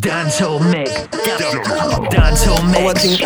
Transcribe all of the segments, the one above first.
Dancehall mix. Dancehall mix in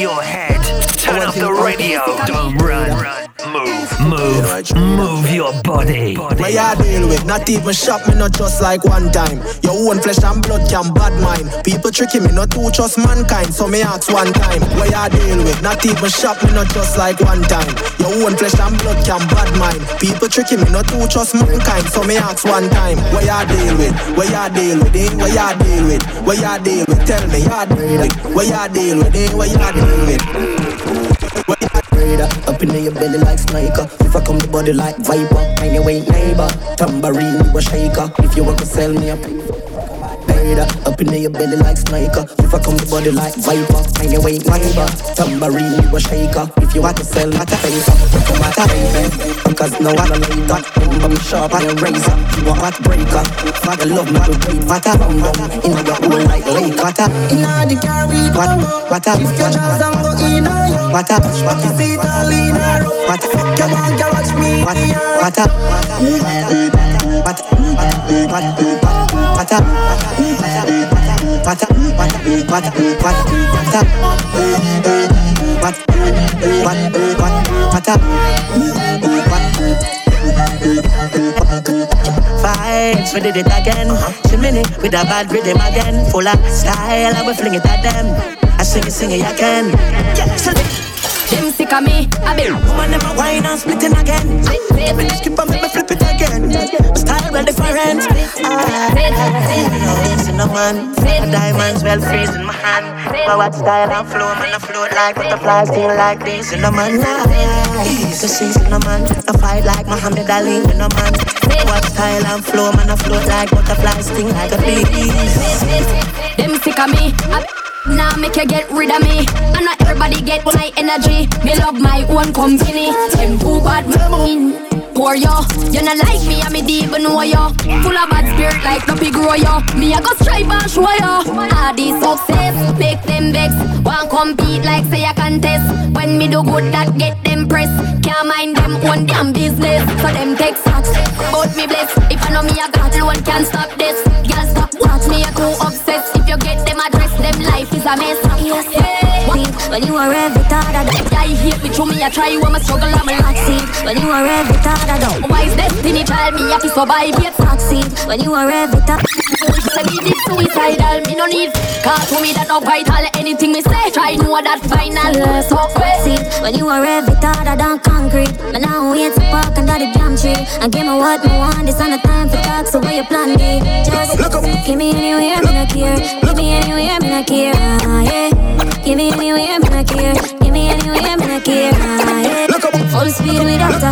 your head. Turn off the radio. Don't run. Move, move, move your body. Where you deal with, not even shop me, not just like one time. Your own flesh and blood can bad mind. People tricking me, not to trust mankind. So me ask one time, where you deal with, not even shop me, not just like one time. Your own flesh and blood can bad mind. People tricking me, not to trust mankind. So me ask one time, where you deal with, where you deal with, eh? Where you deal with, where you deal with? Tell me, you deal with, where you deal with, eh? Where you deal with? Up in your belly like sniper. If I come the body like viper, mind your way neighbor. Tambourine, you a shaker. If you want to sell me a Rider, up in your belly like sniper. If I come the body like viper, mind your way neighbor. Tambourine, you a shaker. If you want to sell me a paper, come at a paper. Because no one like that. Remember me sharp and a razor. You a hot breaker. Father love me to breathe. What a rum rum. In your hole like lake. What a. In the car we go. What a. If your jaws and go in a What a. What if it all in a What a. Come on, girl, watch me. What a. What a. What a. What a. What a. What a. What a. What a. What a. What a. What What What Vibes, we did it again. Chimney with a bad rhythm again. Full of style, I will fling it at them. I sing it, sing it again. Yeah, them sick of me, I be Woman never wine and splitting again. Let me skip and make me flip it again. Style well different Ah, cinnamon Diamonds well freezing my hand. But what style and flow, man I float like butterflies Sting like this, cinnamon Nice, to see cinnamon I fight like Muhammad Ali, cinnamon What style and flow, man I float like butterflies Sting like a bee Them sick of me, I now make you get rid of me. And not everybody get my energy. Me love my own company. Them too bad me Poor yo, you not like me, I me deep know yo. Full of bad spirit like no big grow yo. Me I go strive and show yo. All this success make them vex. Want compete like say a contest. When me do good, that get them press. Can't mind them own damn business. So them take socks, but me bless. If I know me I got one can't stop this. Girl stop watch me, I too obsessed. If you get them address, them life is a mess. Yes, yeah. When you are every thought of that guy hate me, show me I try, when I struggle, I'm a succeed. When you are every thought of that Wise destiny child, me have to survive, yet succeed. When you are every thought Say me deep suicidal, me no need Cause to me that no vital, anything me say Try know that final success When you are every thought of that concrete But now wait to park under the damn tree And give me what me want, it's on the time for talk So where you plan me? Just give me anywhere, me not care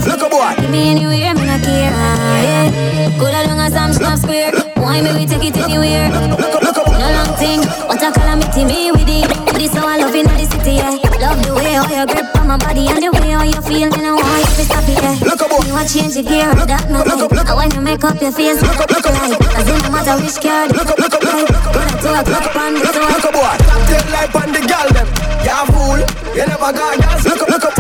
without a fear Give me anywhere, me not care, ah, yeah Good along as I'm snap square. Why me we take it anywhere? Look, up, look, up, look, No long thing, what a calamity me with it This how I love in the city, yeah. Love the way how you grip on my body And the way how you feel, me know why you fi stop it, yeah. You want change your gear, that no like And when you make up your face, look up, look up. Like Cause it no matter which car, look up, look up like When I talk, look up on the Look up, boy, top tail like on the gal them. Ya fool, you never got gas. Look up, look up,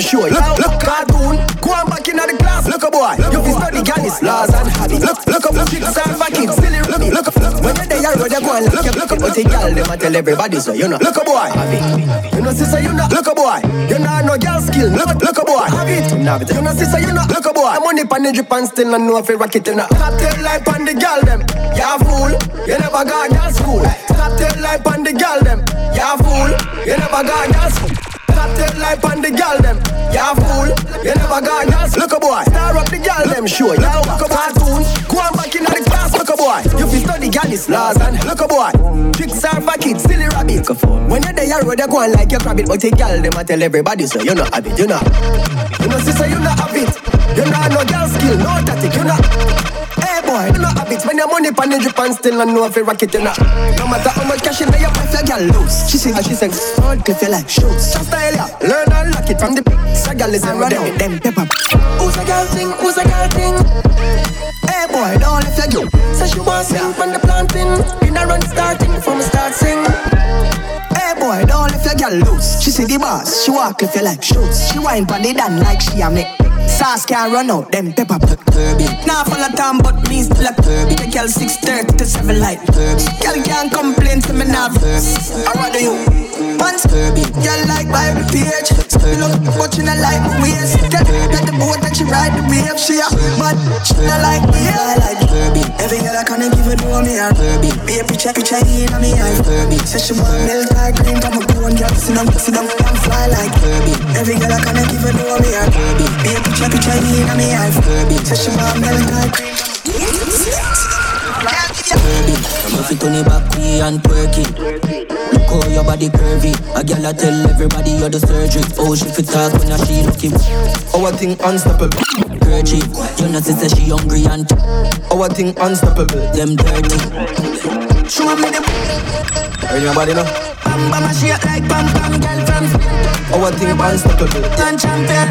them Sure, you look cartoon. Go on back in the class. Look up, boy, you fi study gal laws and habits Look, look up, chicks and for kids Still in me, look up When you're there, you go and look up, look up But the gal them a tell everybody so you know. Look up, boy, have it. You know, sister, you know. Look up, boy, you know no gal skill. Look look up, boy, have it. You know, sister, you know. Look up, boy, money pan the drip and still not know if you it, you know Top tail like on the gal them. Ya fool, you never got gal school. Top tail like on the gal them. Ya fool, you never got gal school Top on the gal them. Ya fool, you never got school Look a boy, star up the gal them. Sure Ya look a cartoon, go on back in the class Look a boy, you fi study gal laws and Look a boy, tricks are for kids, silly rabbit. When you're there, you road, you go on like your rabbit. But the gal them a tell everybody so you know have it, you know. You know sister, you know have it. You know no gal skill, no tactic, you know Hey boy, you know habits when your money pan the drip and still not know if you rock it you know. No matter how much cash in your pocket, your girl loose. She sing and she sing, hard cliff you like shoots. Just style ya, learn and lock it from the So girl is run out them pepper. Who's a girl thing? Who's a girl thing? Hey boy, don't lift your girl. Say she want sing from the planting. In a run starting from a start sing. Hey boy, don't lift your girl loose. She see the boss, she walk if you like shoes. She wine pon the dan like she a make. Sauce can't run out, them pepper put Full time, but me still a Kirby. The girl 630 to 7 light Kirby. Girl can't complain to me now what do you? Pants. Girl like Bible page. Look, but you not like my waist. Get the boat and she ride the wave. She a but she not like me. Like. Every girl I can't give a do me a Kirby. Be a picture, picture in me eye Kirby. Say she want milk or cream, come a go and girl sit down, fly like Kirby. Every girl I can't give a do me a Kirby. Be a picture, picture in me eye Kirby. Say she want milk cream, Kirby, if you turn it back, we and twerk it. Look how your body curvy. A girl I tell everybody you're the surgery. Oh, she fit talk when she looking. Our thing unstoppable. Gertie, Jonas say she hungry and Our thing unstoppable. them dirty. Show me the Heard your body now? bam bam a shake like bam bam girl from Our thing unstoppable. Land champion.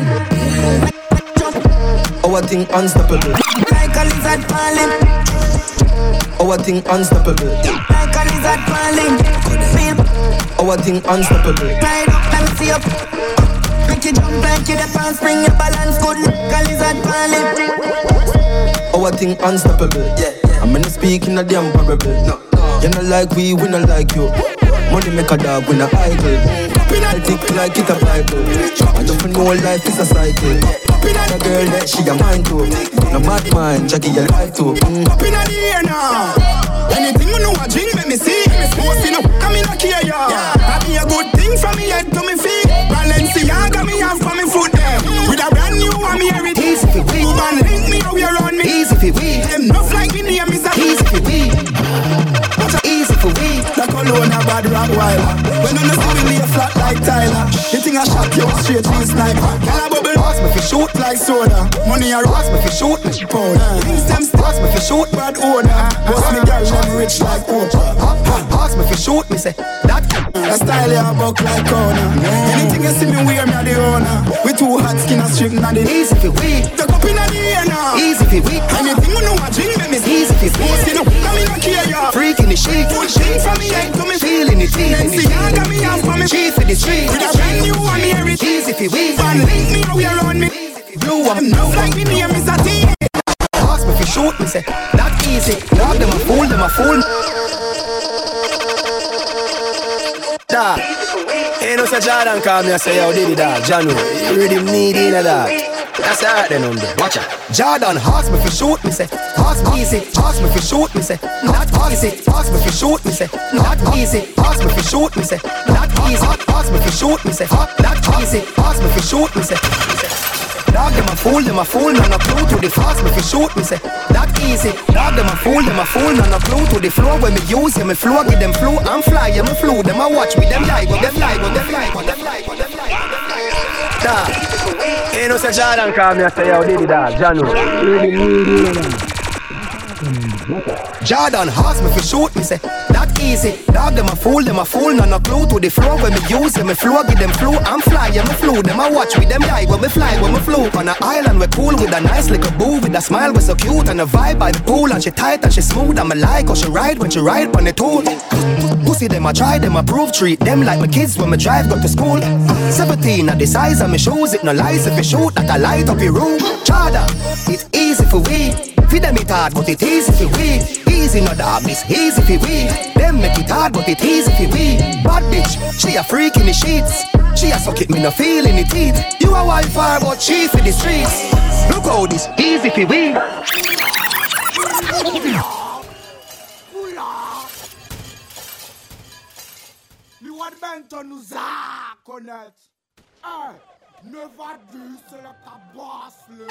Our thing unstoppable. Like a lizard falling. Our thing unstoppable. Like a lizard falling. Feel Our thing unstoppable. Ride up, let me see up. Make you jump like you the pan spring, your balance good. Like a lizard falling. Our thing unstoppable. Yeah, I'm gonna speak in a damn parable. No, You not like we, we not like you. Money make a dog, we not idle. I think like it a Bible. I don't know life is a cycle. A girl that she a mind too. No mad mind, Jackie your life too. Up inna the air now. Anything you know I drink, let me see. Most you know, come in a care ya. That be a good thing from me head to me feet. Balenciaga me have for me foot there. With a brand new one me everything. Easy for we. Move and link me how you around me. Easy for we. Them nuff like me name is a Easy for we. Easy for we. The cologne a bad rock while The thing I shot you straight to the sniper Girl a bubble Ask me fi shoot like soda Money a ask me fi shoot me powder Things them ask me fi shoot bad owner Boss me girl them rich like Oprah Ask me fi shoot me say That a style ya buck like corner Anything you see me wear me a the owner We two hot skin a strip na the Easy for we. Tuck up inna the air now Easy for we. Anything you know I drink me me Easy for we. Most you know come in a care ya Freak in the sheet. Good thing from me head to me Feeling it, feeling it. Balenciaga me have for me Chief in the street. We. Fan link me you around me Blue Them nuff like me name is a T Ask me fi shoot me say that easy. Dog them a fool, them a fool. Dog. Ain't no such Jordan call me and say, yo, Diddy dog, Janu, you really need in a dog. That's alright then, number. Watch out. Jordan ask me fi shoot me say ask me easy. Ask me fi shoot me say that easy. Ask me fi shoot me say that easy. Ask me fi shoot me say that easy. Ask me fi shoot me say that easy. Ask me fi shoot me say. Dog them a fool, them a fool, none a clue to the fast me fi shoot me say that easy. Dog them a fool, them a fool, none a clue to the flow when me use yeah, me flow give them flow and fly yeah me flew them a watch with them like them like them like them like them like Dog. Ain't no such Jordan call me and say, yo, Diddy dog, Janu, you really need in a dog. Jordan ask me fi shoot me say that easy. Dog them a fool, them a fool, none a clue to the flow when me use yeah me flow give them flow and fly yeah me flew them a watch with them like when me fly when me flew on a island we cool with a nice little boo with a smile we so cute and a vibe by the pool and she tight and she smooth and me like how she ride when she ride on the tool. Pussy them a try them a prove treat them like my kids when me drive go to school. Seventeen at the size of me shoes it no lies if you shoot that I light up your room. Chada, it's easy for we. Feed them it hard, but it easy for we. Easy no dog, it's easy for we. Them make it hard, but it easy for we. Bad bitch, she a freak in the sheets. She a suck it, me no feel in the teeth. You a wildfire, but she for the streets. Look how this easy for we. Li wad bento nou za konet Eh, never do select a boss le